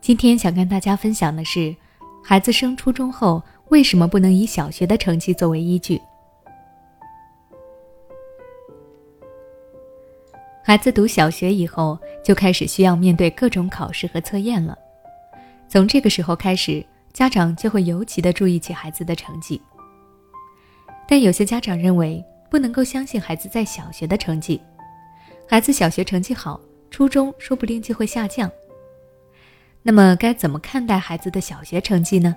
今天想跟大家分享的是，孩子升初中后为什么不能以小学的成绩作为依据？孩子读小学以后，就开始需要面对各种考试和测验了。从这个时候开始，家长就会尤其的注意起孩子的成绩。但有些家长认为，不能够相信孩子在小学的成绩。孩子小学成绩好，初中说不定就会下降。那么该怎么看待孩子的小学成绩呢？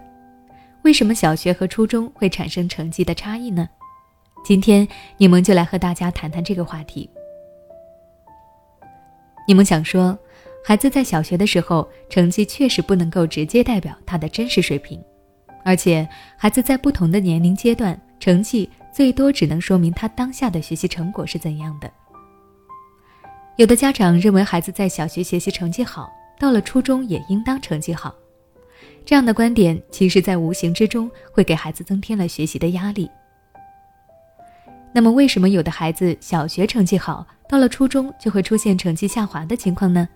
为什么小学和初中会产生成绩的差异呢？今天你们就来和大家谈谈这个话题。你们想说，孩子在小学的时候成绩确实不能够直接代表他的真实水平，而且孩子在不同的年龄阶段，成绩最多只能说明他当下的学习成果是怎样的。有的家长认为孩子在小学学习成绩好，到了初中也应当成绩好，这样的观点其实，在无形之中会给孩子增添了学习的压力。那么，为什么有的孩子小学成绩好，到了初中就会出现成绩下滑的情况呢？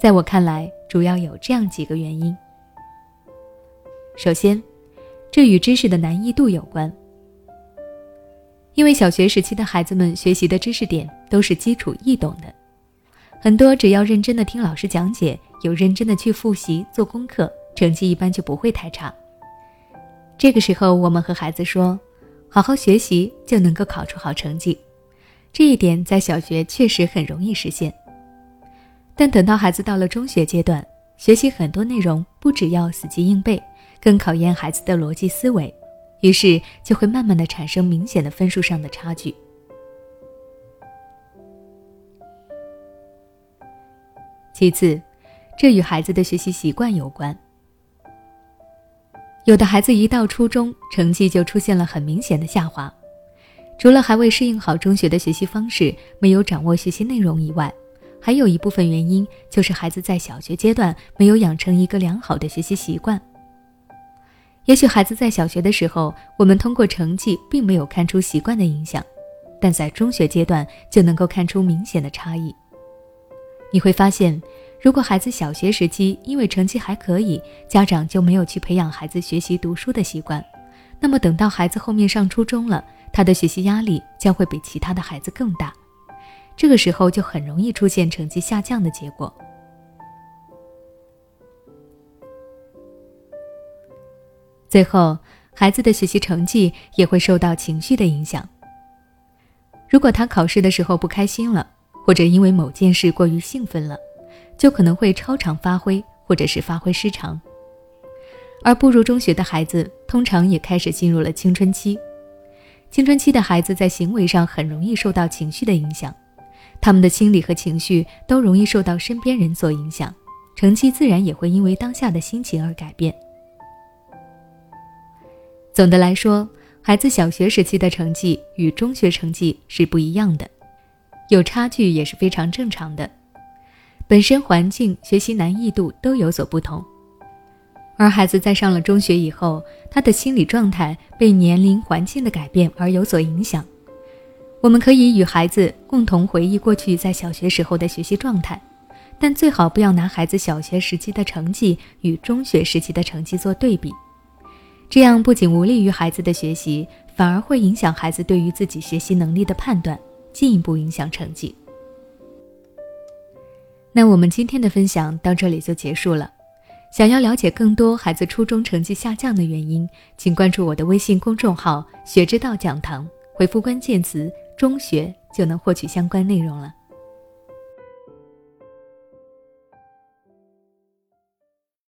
在我看来，主要有这样几个原因。首先，这与知识的难易度有关。因为小学时期的孩子们学习的知识点都是基础易懂的，很多只要认真的听老师讲解，有认真的去复习做功课，成绩一般就不会太差。这个时候，我们和孩子说，好好学习就能够考出好成绩，这一点在小学确实很容易实现。但等到孩子到了中学阶段，学习很多内容不只要死记硬背，更考验孩子的逻辑思维。于是就会慢慢的产生明显的分数上的差距。其次，这与孩子的学习习惯有关。有的孩子一到初中，成绩就出现了很明显的下滑，除了还未适应好中学的学习方式，没有掌握学习内容以外，还有一部分原因就是孩子在小学阶段没有养成一个良好的学习习惯。也许孩子在小学的时候，我们通过成绩并没有看出习惯的影响，但在中学阶段就能够看出明显的差异。你会发现，如果孩子小学时期因为成绩还可以，家长就没有去培养孩子学习读书的习惯，那么等到孩子后面上初中了，他的学习压力将会比其他的孩子更大，这个时候就很容易出现成绩下降的结果。最后，孩子的学习成绩也会受到情绪的影响。如果他考试的时候不开心了，或者因为某件事过于兴奋了，就可能会超常发挥，或者是发挥失常。而步入中学的孩子，通常也开始进入了青春期。青春期的孩子在行为上很容易受到情绪的影响，他们的心理和情绪都容易受到身边人所影响，成绩自然也会因为当下的心情而改变。总的来说，孩子小学时期的成绩与中学成绩是不一样的，有差距也是非常正常的。本身环境、学习难易度都有所不同，而孩子在上了中学以后，他的心理状态被年龄、环境的改变而有所影响。我们可以与孩子共同回忆过去在小学时候的学习状态，但最好不要拿孩子小学时期的成绩与中学时期的成绩做对比。这样不仅无利于孩子的学习，反而会影响孩子对于自己学习能力的判断，进一步影响成绩。那我们今天的分享到这里就结束了。想要了解更多孩子初中成绩下降的原因，请关注我的微信公众号“学之道讲堂”，回复关键词“中学”就能获取相关内容了。